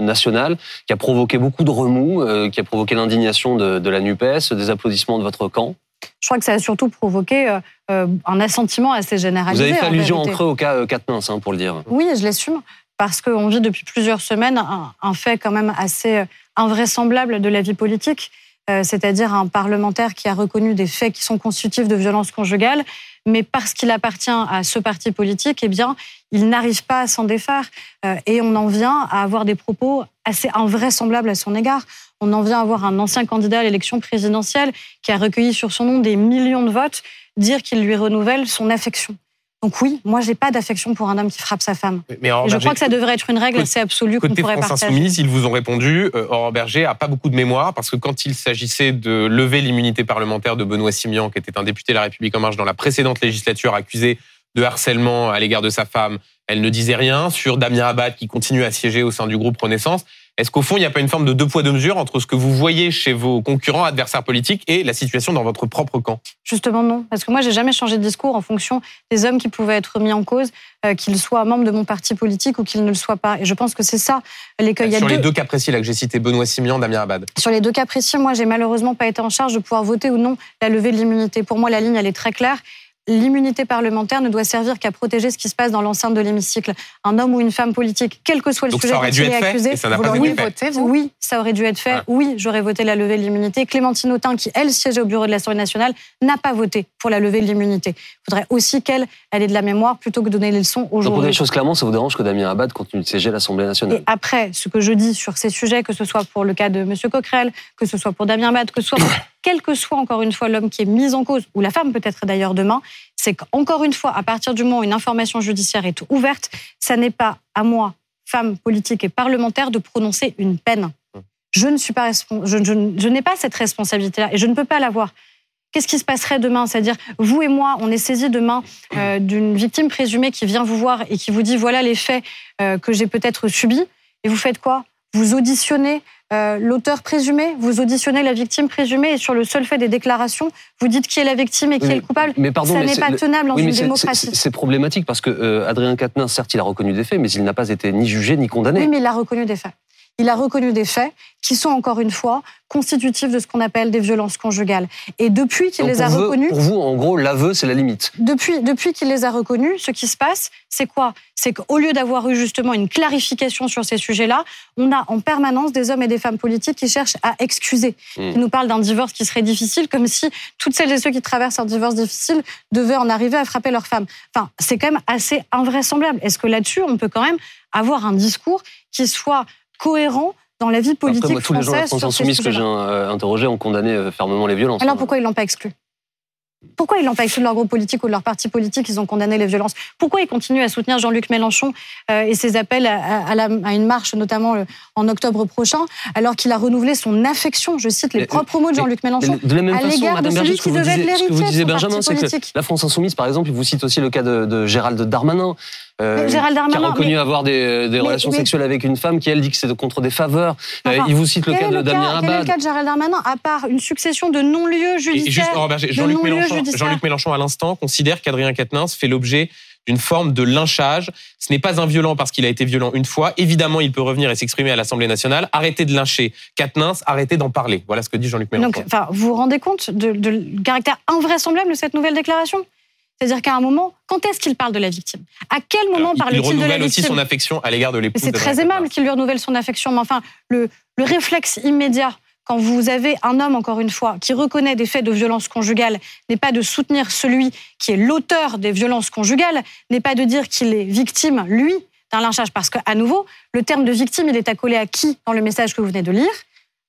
nationale, qui a provoqué beaucoup de remous, qui a provoqué l'indignation de, de la NUPES, des applaudissements de votre camp. Je crois que ça a surtout provoqué un assentiment assez généralisé. Vous avez fait allusion en creux au cas Katnins, hein, pour le dire. Oui, je l'assume parce qu'on vit depuis plusieurs semaines un, fait quand même assez euh, invraisemblable de la vie politique, euh, c'est-à-dire un parlementaire qui a reconnu des faits qui sont constitutifs de violence conjugale, mais parce qu'il appartient à ce parti politique, eh bien, il n'arrive pas à s'en défaire. Euh, et on en vient à avoir des propos assez invraisemblables à son égard. On en vient à avoir un ancien candidat à l'élection présidentielle qui a recueilli sur son nom des millions de votes dire qu'il lui renouvelle son affection. Donc oui, moi, j'ai pas d'affection pour un homme qui frappe sa femme. Mais je crois que ça devrait être une règle assez absolue qu'on pourrait France partager. Insoumise, ils vous ont répondu, euh, Aurore Berger a pas beaucoup de mémoire parce que quand il s'agissait de lever l'immunité parlementaire de Benoît Simian, qui était un député de la République en marche dans la précédente législature, accusé de harcèlement à l'égard de sa femme, elle ne disait rien. Sur Damien Abad, qui continue à siéger au sein du groupe Renaissance, est-ce qu'au fond, il n'y a pas une forme de deux poids, deux mesures entre ce que vous voyez chez vos concurrents, adversaires politiques et la situation dans votre propre camp? Justement, non. Parce que moi, j'ai jamais changé de discours en fonction des hommes qui pouvaient être mis en cause, euh, qu'ils soient membres de mon parti politique ou qu'ils ne le soient pas. Et je pense que c'est ça l'écueil. Sur les deux... cas précis là que j'ai cités, Benoît Simian, Damien Abad. Sur les deux cas précis, moi, j'ai malheureusement pas été en charge de pouvoir voter ou non la levée de l'immunité. Pour moi, la ligne, elle est très claire l'immunité parlementaire ne doit servir qu'à protéger ce qui se passe dans l'enceinte de l'hémicycle. Un homme ou une femme politique, quel que soit le sujet dont il est accusé, oui, voté, oui, ça aurait dû être fait. Oui, j'aurais voté la levée de l'immunité. Clémentine Autain, qui elle siégeait au bureau de l'Assemblée nationale, n'a pas voté pour la levée de l'immunité. Il faudrait aussi qu'elle elle ait de la mémoire plutôt que de donner les leçons aux gens. pour dire les choses clairement, ça vous dérange que Damien Abad continue de siéger à l'Assemblée nationale Et après, ce que je dis sur ces sujets, que ce soit pour le cas de M. Coquerel, que ce soit pour Damien Abad, que ce soit quel que soit encore une fois l'homme qui est mis en cause, ou la femme peut-être d'ailleurs demain, c'est qu'encore une fois, à partir du moment où une information judiciaire est ouverte, ça n'est pas à moi, femme politique et parlementaire, de prononcer une peine. Je ne pas je, n'ai pas cette responsabilité-là et je ne peux pas l'avoir. Qu'est-ce qui se passerait demain? C'est-à-dire, vous et moi, on est saisis demain euh, d'une victime présumée qui vient vous voir et qui vous dit voilà les faits euh, que j'ai peut-être subis. Et vous faites quoi? Vous auditionnez euh, l'auteur présumé, vous auditionnez la victime présumée et sur le seul fait des déclarations, vous dites qui est la victime et qui est le coupable. Mais pardon, ça n'est pas tenable dans une démocratie. C'est problématique parce que euh, Adrien Quatennens, certes, il a reconnu des faits, mais il n'a pas été ni jugé ni condamné. Oui, mais il a reconnu des faits il a reconnu des faits qui sont encore une fois constitutifs de ce qu'on appelle des violences conjugales. Et depuis qu'il les a reconnus... Pour vous, en gros, l'aveu, c'est la limite. Depuis, depuis qu'il les a reconnus, ce qui se passe, c'est quoi? C'est qu'au lieu d'avoir eu justement une clarification sur ces sujets-là, on a en permanence des hommes et des femmes politiques qui cherchent à excuser, hmm. qui nous parlent d'un divorce qui serait difficile, comme si toutes celles et ceux qui traversent un divorce difficile devaient en arriver à frapper leur femme. Enfin, c'est quand même assez invraisemblable. Est-ce que là-dessus, on peut quand même avoir un discours qui soit cohérent dans la vie politique Après, moi, tous les gens de la France insoumise que j'ai euh, interrogés ont condamné euh, fermement les violences. Alors pourquoi ils l'ont pas exclu? Pourquoi ils l'ont pas exclu de leur groupe politique ou de leur parti politique? Ils ont condamné les violences. Pourquoi ils continuent à soutenir Jean-Luc Mélenchon euh, et ses appels à, une marche, notamment en octobre prochain, alors qu'il a renouvelé son affection, je cite les propres mots de Jean-Luc Mélenchon, de la même à l'égard de celui qui devait être l'héritier de son Benjamin, parti Que la France insoumise, par exemple, il vous cite aussi le cas de, de Gérald Darmanin. Euh, Gérald Darmanin, qui a reconnu avoir des, des relations sexuelles avec une femme qui, elle, dit que c'est contre des faveurs. Euh, il vous cite le cas de Damien Abad. Quel est le cas de Gérald Darmanin, à part une succession de non-lieux judiciaires Jean-Luc Mélenchon, Jean Mélenchon, à l'instant, considère qu'Adrien Quatennens fait l'objet d'une forme de lynchage. Ce n'est pas un violent parce qu'il a été violent une fois. Évidemment, il peut revenir et s'exprimer à l'Assemblée nationale. Arrêtez de lyncher Quatennens, arrêtez d'en parler. Voilà ce que dit Jean-Luc Mélenchon. Donc, vous vous rendez compte du caractère invraisemblable de cette nouvelle déclaration? C'est-à-dire qu'à un moment, quand est-ce qu'il parle de la victime? À quel moment parle-t-il de la victime Il renouvelle aussi son affection à l'égard de l'épouse. C'est très aimable qu'il lui renouvelle son affection, mais enfin, le, le réflexe immédiat quand vous avez un homme, encore une fois, qui reconnaît des faits de violence conjugale, n'est pas de soutenir celui qui est l'auteur des violences conjugales, n'est pas de dire qu'il est victime, lui, d'un lynchage. Parce qu'à nouveau, le terme de victime, il est accolé à qui dans le message que vous venez de lire?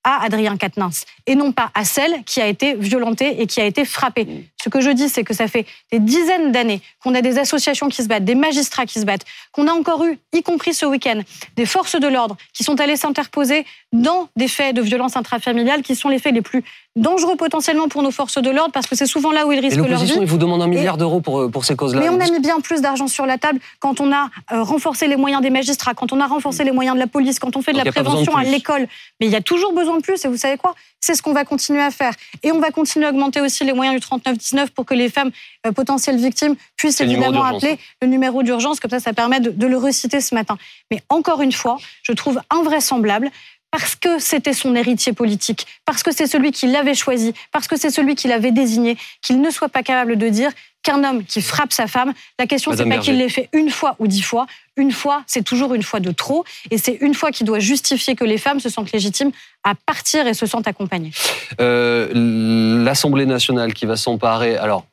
À Adrien Quatennens et non pas à celle qui a été violentée et qui a été frappée. Ce que je dis, c'est que ça fait des dizaines d'années qu'on a des associations qui se battent, des magistrats qui se battent, qu'on a encore eu, y compris ce week-end, des forces de l'ordre qui sont allées s'interposer dans des faits de violence intrafamiliale qui sont les faits les plus dangereux potentiellement pour nos forces de l'ordre parce que c'est souvent là où ils risquent leur vie. il vous demande un milliard d'euros pour, euh, pour ces causes-là. Mais on a mis bien plus d'argent sur la table quand on a euh, renforcé les moyens des magistrats, quand on a renforcé les moyens de la police, quand on fait de la prévention à l'école. Mais il y a toujours besoin de plus et vous savez quoi? C'est ce qu'on va continuer à faire. Et on va continuer à augmenter aussi les moyens du 3919 pour que les femmes euh, potentielles victimes puissent évidemment appeler le numéro d'urgence. Comme ça, ça permet de, de le reciter ce matin. Mais encore une fois, je trouve invraisemblable parce que c'était son héritier politique, parce que c'est celui qui l'avait choisi, parce que c'est celui qui l'avait désigné, qu'il ne soit pas capable de dire qu'un homme qui frappe sa femme, la question c'est pas qu'il l'ait fait une fois ou dix fois, une fois c'est toujours une fois de trop, et c'est une fois qu'il doit justifier que les femmes se sentent légitimes à partir et se sentent accompagnées. Euh, L'Assemblée nationale qui va s'emparer, alors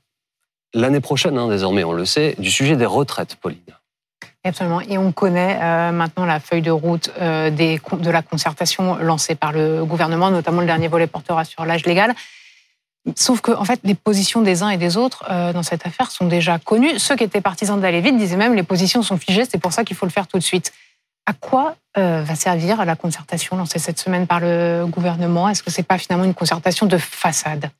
l'année prochaine hein, désormais on le sait, du sujet des retraites, Pauline. Absolument. Et on connaît euh, maintenant la feuille de route euh, des, de la concertation lancée par le gouvernement, notamment le dernier volet portera sur l'âge légal. Sauf que, en fait, les positions des uns et des autres euh, dans cette affaire sont déjà connues. Ceux qui étaient partisans d'aller vite disaient même les positions sont figées, c'est pour ça qu'il faut le faire tout de suite. À quoi va servir la concertation lancée cette semaine par le gouvernement? Est-ce que c'est pas finalement une concertation de façade?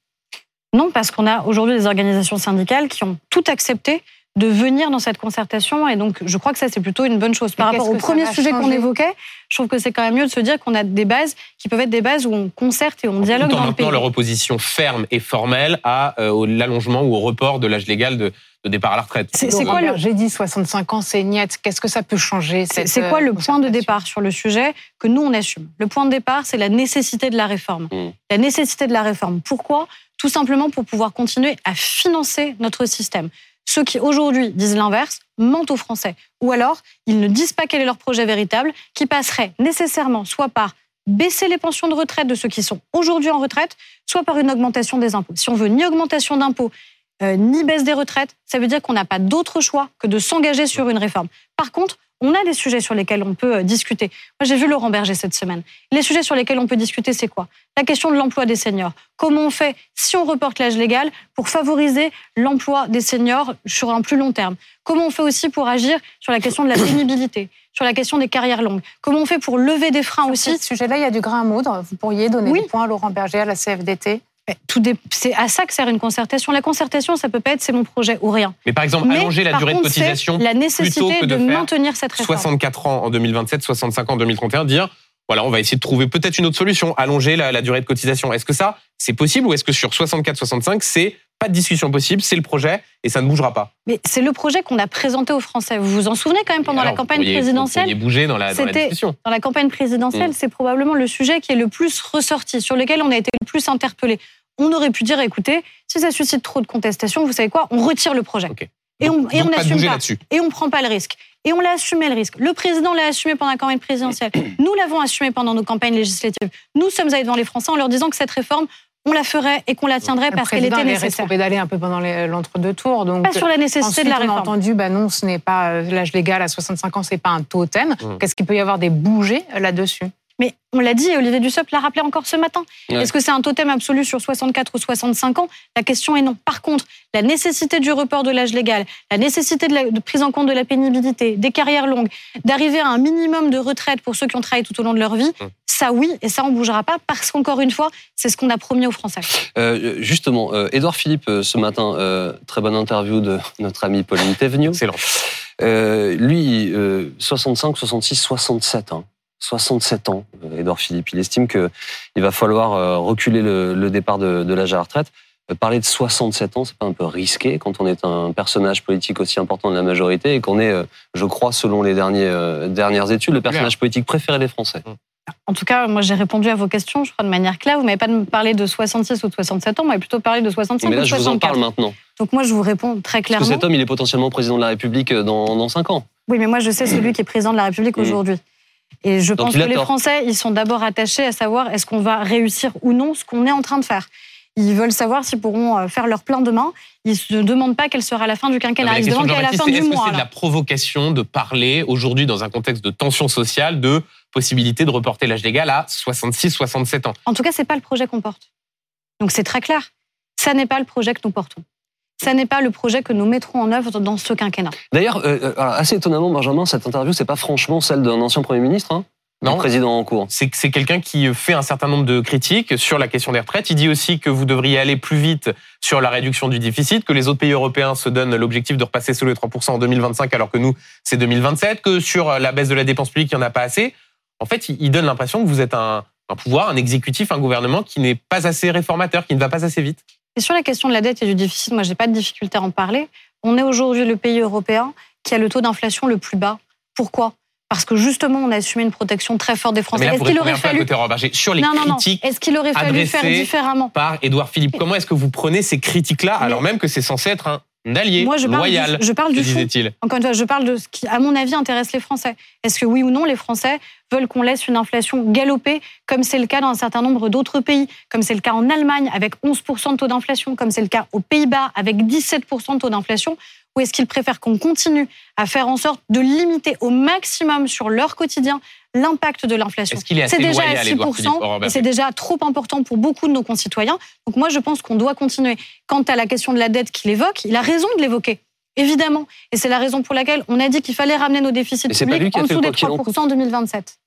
Non, parce qu'on a aujourd'hui des organisations syndicales qui ont tout accepté de venir dans cette concertation. Et donc, je crois que ça, c'est plutôt une bonne chose. Par rapport au premier sujet qu'on évoquait, je trouve que c'est quand même mieux de se dire qu'on a des bases qui peuvent être des bases où on concerte et on dialogue Tout en dans le pays. leur opposition ferme et formelle à euh, l'allongement ou au report de l'âge légal de, départ à la retraite. C'est quoi le J'ai dit 65 ans, c'est niette. Qu'est-ce que ça peut changer C'est quoi le euh, point de départ sur le sujet que nous on assume? Le point de départ, c'est la nécessité de la réforme. Mmh. La nécessité de la réforme. Pourquoi? Tout simplement pour pouvoir continuer à financer notre système. Ceux qui aujourd'hui disent l'inverse mentent aux Français. Ou alors, ils ne disent pas quel est leur projet véritable, qui passerait nécessairement soit par baisser les pensions de retraite de ceux qui sont aujourd'hui en retraite, soit par une augmentation des impôts. Si on veut ni augmentation d'impôts, euh, ni baisse des retraites, ça veut dire qu'on n'a pas d'autre choix que de s'engager sur une réforme. Par contre, on a des sujets sur lesquels on peut euh, discuter. Moi, j'ai vu Laurent Berger cette semaine. Les sujets sur lesquels on peut discuter, c'est quoi? La question de l'emploi des seniors. Comment on fait, si on reporte l'âge légal, pour favoriser l'emploi des seniors sur un plus long terme? Comment on fait aussi pour agir sur la question de la pénibilité sur la question des carrières longues? Comment on fait pour lever des freins aussi Sur ce sujet-là, il y a du grain à moudre. Vous pourriez donner des points à Laurent Berger, à la CFDT c'est à ça que sert une concertation. La concertation, ça peut pas être c'est mon projet ou rien. Mais par exemple, allonger la durée de cotisation, la nécessité de, maintenir cette réforme. 64 ans en 2027, 65 ans en 2031, dire voilà, on va essayer de trouver peut-être une autre solution, allonger la, durée de cotisation. Est-ce que ça, c'est possible ou est-ce que sur 64-65, c'est pas de discussion possible, c'est le projet et ça ne bougera pas. Mais c'est le projet qu'on a présenté aux Français. Vous vous en souvenez quand même pendant la campagne présidentielle Vous bouger dans la, dans la discussion. Dans la campagne présidentielle, mm. c'est probablement le sujet qui est le plus ressorti, sur lequel on a été le plus interpellé on aurait pu dire, écoutez, si ça suscite trop de contestations, vous savez quoi, on retire le projet. Et on, et on n'assume pas. Et on prend pas le risque. Et on l'a assumé le risque. Le président l'a assumé pendant la campagne présidentielle. Nous l'avons assumé pendant nos campagnes législatives. Nous sommes allés devant les Français en leur disant que cette réforme, on la ferait et qu'on la tiendrait parce qu'elle était nécessaire. pédalé un peu pendant l'entre-deux tours. Donc pas sur la nécessité de la réforme. On a entendu, bah non, ce n'est pas euh, l'âge légal à 65 ans, c'est pas un totem. Mmh. Qu'est-ce qu'il peut y avoir des bougées là-dessus? Mais on l'a dit, et Olivier Dussopt l'a rappelé encore ce matin. Est-ce que c'est un totem absolu sur 64 ou 65 ans? La question est non. Par contre, la nécessité du report de l'âge légal, la nécessité de, la, prise en compte de la pénibilité, des carrières longues, d'arriver à un minimum de retraite pour ceux qui ont travaillé tout au long de leur vie, ça oui, et ça on ne bougera pas parce qu'encore une fois, c'est ce qu'on a promis aux Français. Euh, justement, euh, Édouard Philippe, euh, ce matin, euh, très bonne interview de notre ami Pauline Thévenoud. Excellent. lui, 65, 66, 67 ans. 67 ans, Edouard Philippe. Il estime qu'il va falloir euh, reculer le, départ de, l'âge à la retraite. Euh, parler de 67 ans, c'est pas un peu risqué quand on est un personnage politique aussi important de la majorité et qu'on est, euh, je crois, selon les dernières études, le personnage politique préféré des Français. Mmh. En tout cas, moi j'ai répondu à vos questions, je crois, de manière claire. Vous m'avez pas parlé de 66 ou de 67 ans, vous m'avez plutôt parlé de 65 Mais là, je vous en parle maintenant. Donc moi, je vous réponds très clairement. Parce que cet homme, il est potentiellement président de la République dans, dans 5 ans. Oui, mais moi, je sais celui qui est président de la République mmh. aujourd'hui. Et je pense que les Français, ils sont d'abord attachés à savoir est-ce qu'on va réussir ou non ce qu'on est en train de faire. Ils veulent savoir s'ils pourront euh, faire leur plein demain. Ils ne se demandent pas quelle sera la fin du quinquennat. Ils se demandent quelle est la fin du mois. Est-ce que c'est de la provocation de parler aujourd'hui dans un contexte de tension sociale de possibilité de reporter l'âge légal à 66-67 ans? En tout cas, c'est pas le projet qu'on porte. Donc c'est très clair. Ça n'est pas le projet que nous portons ça n'est pas le projet que nous mettrons en œuvre dans ce quinquennat. D'ailleurs, euh, euh, assez étonnamment, Benjamin, cette interview, c'est pas franchement celle d'un ancien Premier ministre. Hein non, président en cours. C'est quelqu'un qui fait un certain nombre de critiques sur la question des retraites. Il dit aussi que vous devriez aller plus vite sur la réduction du déficit, que les autres pays européens se donnent l'objectif de repasser sous les 3% en 2025 alors que nous, c'est 2027, que sur la baisse de la dépense publique, il n'y en a pas assez. En fait, il donne l'impression que vous êtes un, un pouvoir, un exécutif, un gouvernement qui n'est pas assez réformateur, qui ne va pas assez vite Et sur la question de la dette et du déficit, moi, j'ai pas de difficulté à en parler. On est aujourd'hui le pays européen qui a le taux d'inflation le plus bas. Pourquoi? Parce que justement, on a assumé une protection très forte des Français. Est-ce qu'il aurait fallu sur les non, non, non. Est-ce qu'il aurait fallu faire différemment? Par Édouard Philippe, comment est-ce que vous prenez ces critiques-là alors même que c'est censé être un Moi, je loyal parle du, je parle du disait-il. Encore une fois, je parle de ce qui, à mon avis, intéresse les Français. Est-ce que oui ou non, les Français veulent qu'on laisse une inflation galoper, comme c'est le cas dans un certain nombre d'autres pays, comme c'est le cas en Allemagne avec 11% de taux d'inflation, comme c'est le cas aux Pays-Bas avec 17% de taux d'inflation ou est-ce qu'ils préfèrent qu'on continue à faire en sorte de limiter au maximum sur leur quotidien l'impact de l'inflation C'est déjà à 6%, et c'est déjà trop important pour beaucoup de nos concitoyens. Donc moi, je pense qu'on doit continuer. Quant à la question de la dette qu'il évoque, il a raison de l'évoquer. Évidemment. Et c'est la raison pour laquelle on a dit qu'il fallait ramener nos déficits publics en dessous des 3% en 2027.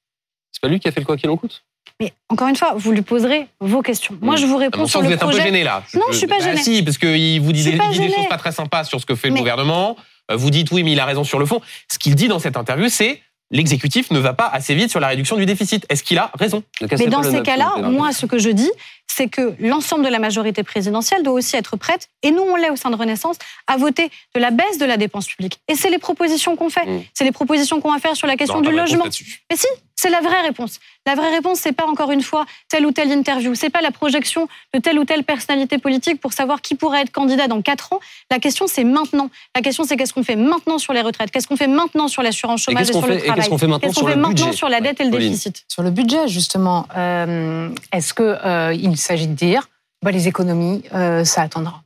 C'est pas lui qui a fait le quoi qu'il en coûte? Mais encore une fois, vous lui poserez vos questions. Moi, je vous réponds sur le vous êtes un peu gêné là. Non, je suis pas gêné. Ah, si, parce qu'il vous dit des, choses pas très sympas sur ce que fait le gouvernement. Euh, vous dites oui, mais il a raison sur le fond. Ce qu'il dit dans cette interview, c'est l'exécutif ne va pas assez vite sur la réduction du déficit. Est-ce qu'il a raison? Mais dans ces cas-là, moi, ce que je dis, c'est que l'ensemble de la majorité présidentielle doit aussi être prête, et nous, on l'est au sein de Renaissance, à voter de la baisse de la dépense publique. Et c'est les propositions qu'on fait. Mmh. C'est les propositions qu'on va faire sur la question du logement. Mais si, c'est la vraie réponse. La vraie réponse, c'est pas encore une fois telle ou telle interview, c'est pas la projection de telle ou telle personnalité politique pour savoir qui pourrait être candidat dans quatre ans. La question, c'est maintenant. La question, c'est qu'est-ce qu'on fait maintenant sur les retraites, qu'est-ce qu'on fait maintenant sur l'assurance chômage et, sur le travail, qu'est-ce qu'on fait maintenant, sur, le sur la dette et le déficit? Sur le budget, justement, euh, est-ce que euh, il s'agit de dire, bah, les économies, euh, ça attendra.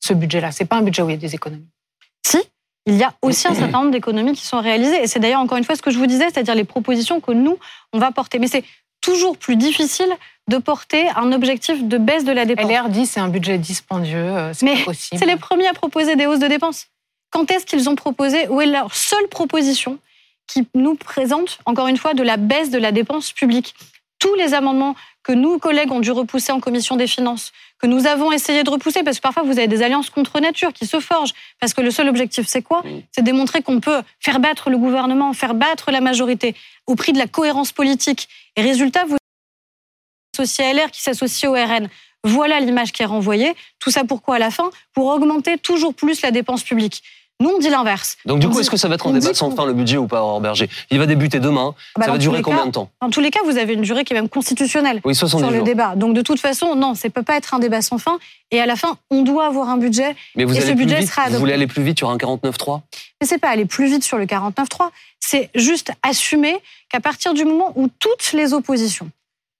Ce budget-là, c'est pas un budget où il y a des économies. Si, il y a aussi un certain nombre d'économies qui sont réalisées. Et c'est d'ailleurs encore une fois ce que je vous disais, c'est-à-dire les propositions que nous, on va porter. Mais c'est toujours plus difficile de porter un objectif de baisse de la dépense. LR dit c'est un budget dispendieux, euh, c'est Mais c'est les premiers à proposer des hausses de dépenses. Quand est-ce qu'ils ont proposé Où est leur seule proposition qui nous présente, encore une fois, de la baisse de la dépense publique? Tous les amendements que nous, collègues, ont dû repousser en commission des finances, que nous avons essayé de repousser, parce que parfois vous avez des alliances contre nature qui se forgent, parce que le seul objectif, c'est quoi? C'est démontrer qu'on peut faire battre le gouvernement, faire battre la majorité au prix de la cohérence politique. Et résultat, vous associez à LR qui s'associe au RN. Voilà l'image qui est renvoyée. Tout ça pourquoi à la fin? Pour augmenter toujours plus la dépense publique. Nous, on dit l'inverse. Donc, du coup, est-ce que ça va être un débat sans fin, le budget ou pas, Aurore Berger Il va débuter demain. Ah bah ça va durer combien de temps? Dans tous les cas, vous avez une durée qui est même constitutionnelle sur le débat. Donc, de toute façon, non, ça ne peut pas être un débat sans fin. Et à la fin, on doit avoir un budget. Mais vous et ce budget sera adopté. Vous voulez aller plus vite sur un 49.3 Mais c'est pas aller plus vite sur le 49.3. C'est juste assumer qu'à partir du moment où toutes les oppositions,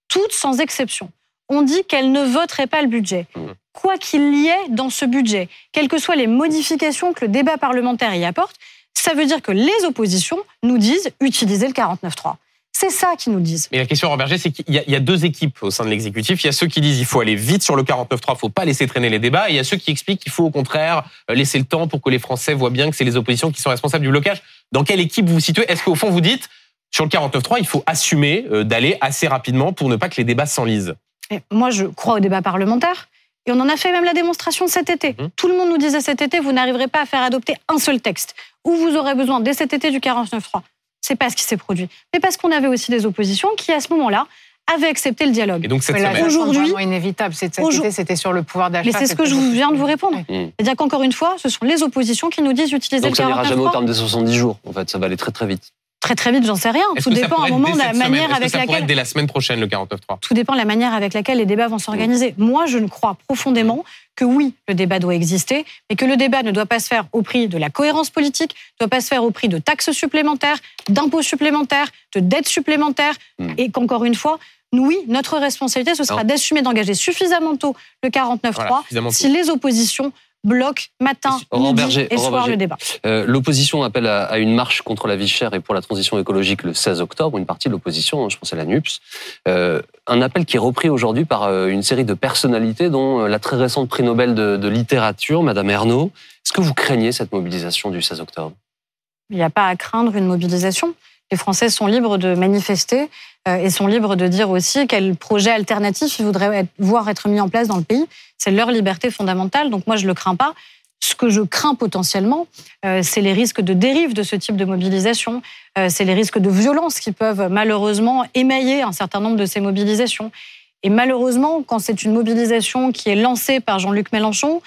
toutes sans exception, ont dit qu'elles ne voteraient pas le budget. Mmh quoi qu'il y ait dans ce budget, quelles que soient les modifications que le débat parlementaire y apporte, ça veut dire que les oppositions nous disent utiliser le 49.3. C'est ça qu'ils nous disent. Mais la question, Robert c'est qu'il y, a deux équipes au sein de l'exécutif. Il y a ceux qui disent qu'il faut aller vite sur le 49.3, il ne faut pas laisser traîner les débats. Et il y a ceux qui expliquent qu'il faut au contraire euh, laisser le temps pour que les Français voient bien que c'est les oppositions qui sont responsables du blocage. Dans quelle équipe vous vous situez? Est-ce qu'au fond vous dites, sur le 49.3, il faut assumer euh, d'aller assez rapidement pour ne pas que les débats s'enlisent? Moi, je crois au débat parlementaire. Et on en a fait même la démonstration cet été. Mmh. Tout le monde nous disait cet été, vous n'arriverez pas à faire adopter un seul texte. Ou vous aurez besoin dès cet été du 49.3. C'est pas ce qui s'est produit. Mais parce qu'on avait aussi des oppositions qui, à ce moment-là, avaient accepté le dialogue. Et donc cette aujourd'hui, inévitable. C'était sur le pouvoir d'achat. Mais c'est ce que je viens de vous répondre. Mmh. C'est-à-dire qu'encore une fois, ce sont les oppositions qui nous disent d'utiliser le 49.3. Donc ça n'ira jamais au terme des 70 jours. En fait, ça va aller très très vite très très vite, j'en sais rien. Tout dépend à un moment de la manière avec ça laquelle. dès la semaine prochaine le 49.3. Tout dépend de la manière avec laquelle les débats vont s'organiser. Moi, je ne crois profondément que oui, le débat doit exister, mais que le débat ne doit pas se faire au prix de la cohérence politique, ne doit pas se faire au prix de taxes supplémentaires, d'impôts supplémentaires, de dettes supplémentaires, hmm. et qu'encore une fois, oui, notre responsabilité, ce sera d'assumer d'engager suffisamment tôt le 49.3 si les oppositions bloc matin, midi et soir le débat. Euh, l'opposition appelle à, une marche contre la vie chère et pour la transition écologique le 16 octobre. Une partie de l'opposition, hein, je pense à la NUPS. Euh, un appel qui est repris aujourd'hui par euh, une série de personnalités, dont la très récente prix Nobel de, de littérature, Madame Ernaud. Est-ce que vous craignez cette mobilisation du 16 octobre? Il n'y a pas à craindre une mobilisation. Les Français sont libres de manifester et sont libres de dire aussi quel projet alternatif ils voudraient voir être mis en place dans le pays. C'est leur liberté fondamentale, donc moi je le crains pas. Ce que je crains potentiellement, euh, c'est les risques de dérive de ce type de mobilisation, euh, c'est les risques de violence qui peuvent malheureusement émailler un certain nombre de ces mobilisations. Et malheureusement, quand c'est une mobilisation qui est lancée par Jean-Luc Mélenchon,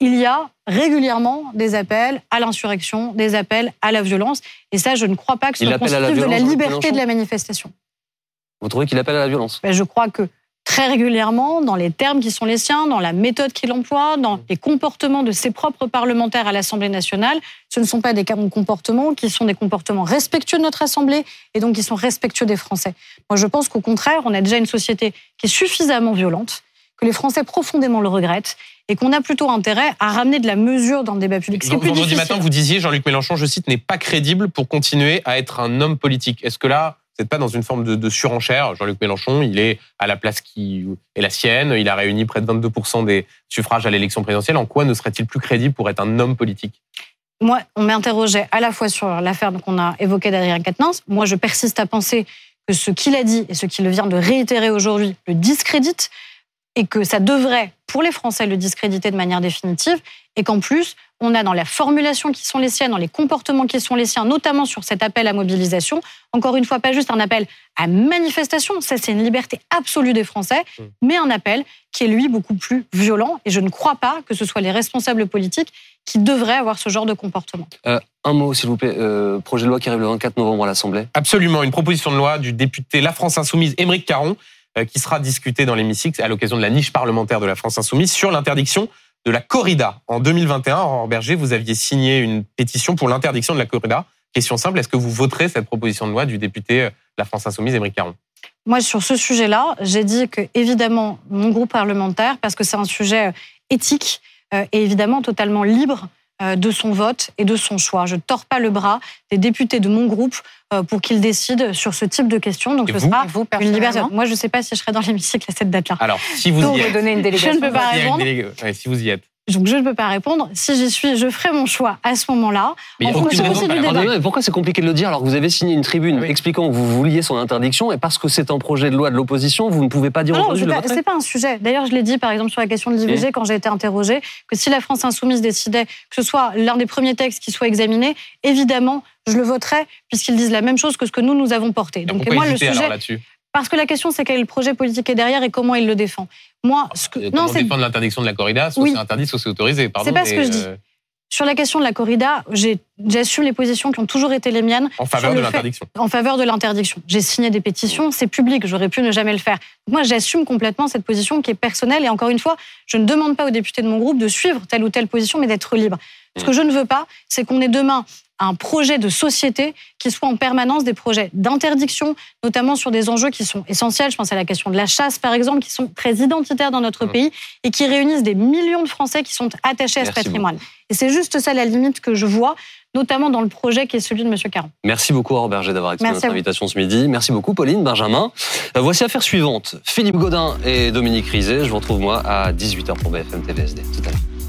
il y a régulièrement des appels à l'insurrection, des appels à la violence. Et ça, je ne crois pas que ce soit constitutif de la liberté de la manifestation. Vous trouvez qu'il appelle à la violence? Ben, Je crois que très régulièrement, dans les termes qui sont les siens, dans la méthode qu'il emploie, dans les comportements de ses propres parlementaires à l'Assemblée nationale, ce ne sont pas des comportements qui sont des comportements respectueux de notre Assemblée et donc qui sont respectueux des Français. Moi, je pense qu'au contraire, on a déjà une société qui est suffisamment violente, que les Français profondément le regrettent et qu'on a plutôt intérêt à ramener de la mesure dans le débat public. Vendredi matin, vous disiez, Jean-Luc Mélenchon, je cite, n'est pas crédible pour continuer à être un homme politique. Est-ce que là, vous n'êtes pas dans une forme de, surenchère Jean-Luc Mélenchon, il est à la place qui est la sienne, il a réuni près de 22% des suffrages à l'élection présidentielle. En quoi ne serait-il plus crédible pour être un homme politique? Moi, on m'interrogeait à la fois sur l'affaire qu'on a évoquée d'Adrien Quatennens. Moi, je persiste à penser que ce qu'il a dit et ce qu'il vient de réitérer aujourd'hui le discrédite et que ça devrait, pour les Français, le discréditer de manière définitive, et qu'en plus, on a dans la formulation qui sont les siennes, dans les comportements qui sont les siens, notamment sur cet appel à mobilisation, encore une fois, pas juste un appel à manifestation, ça c'est une liberté absolue des Français, mmh. mais un appel qui est lui beaucoup plus violent, et je ne crois pas que ce soit les responsables politiques qui devraient avoir ce genre de comportement. Euh, un mot, s'il vous plaît. Euh, projet de loi qui arrive le 24 novembre à l'Assemblée. Absolument, une proposition de loi du député La France Insoumise, Émeric Caron, qui sera discuté dans l'hémicycle à l'occasion de la niche parlementaire de la France Insoumise sur l'interdiction de la corrida. En 2021, Aurore Berger, vous aviez signé une pétition pour l'interdiction de la corrida. Question simple, est-ce que vous voterez cette proposition de loi du député euh, de la France Insoumise, Émeric Caron? Moi, sur ce sujet-là, j'ai dit que, évidemment, mon groupe parlementaire, parce que c'est un sujet euh, éthique, est évidemment totalement libre euh, de son vote et de son choix. Je ne tords pas le bras des députés de mon groupe euh, pour qu'ils décident sur ce type de questions. Donc, ce sera une liberté. Moi, je ne sais pas si je serai dans l'hémicycle à cette date-là. Alors, si vous y êtes, donner une délégation. je ne peux pas répondre. si vous y êtes. Donc je ne peux pas répondre. Si j'y suis, je ferai mon choix à ce moment-là. Mais pourquoi c'est compliqué de le dire alors que vous avez signé une tribune expliquant que vous vouliez son interdiction et parce que c'est un projet de loi de l'opposition, vous ne pouvez pas dire non, aujourd'hui le C'est pas un sujet. D'ailleurs, je l'ai dit par exemple sur la question de l'IVG quand j'ai été interrogée que si la France insoumise décidait que ce soit l'un des premiers textes qui soit examiné, évidemment, je le voterais puisqu'ils disent la même chose que ce que nous nous avons porté. Donc moi le sujet parce que la question, c'est quel est le projet politique est derrière et comment il le défend. Moi, ce que. non, c'est. défendre l'interdiction de la corrida, soit c'est interdit, soit c'est autorisé. C'est pas ce que je dis. Euh, sur la question de la corrida, j'assume les positions qui ont toujours été les miennes. En faveur de l'interdiction. En faveur de l'interdiction. J'ai signé des pétitions, c'est public, j'aurais pu ne jamais le faire. Moi, j'assume complètement cette position qui est personnelle et encore une fois, je ne demande pas aux députés de mon groupe de suivre telle ou telle position, mais d'être libre. Ce que je ne veux pas, c'est qu'on ait demain un projet de société qui soit en permanence des projets d'interdiction, notamment sur des enjeux qui sont essentiels. Je pense à la question de la chasse, par exemple, qui sont très identitaires dans notre mmh. pays et qui réunissent des millions de Français qui sont attachés à ce patrimoine. Et c'est juste ça la limite que je vois notamment dans le projet qui est celui de M. Caron. Merci beaucoup, Aurore Berger, d'avoir accepté notre invitation ce midi. Merci beaucoup, Pauline, Benjamin. Euh, voici l'affaire suivante. Philippe Godin et Dominique Rizet. Je vous retrouve, moi, à 18h pour BFM TVSD. Tout à l'heure.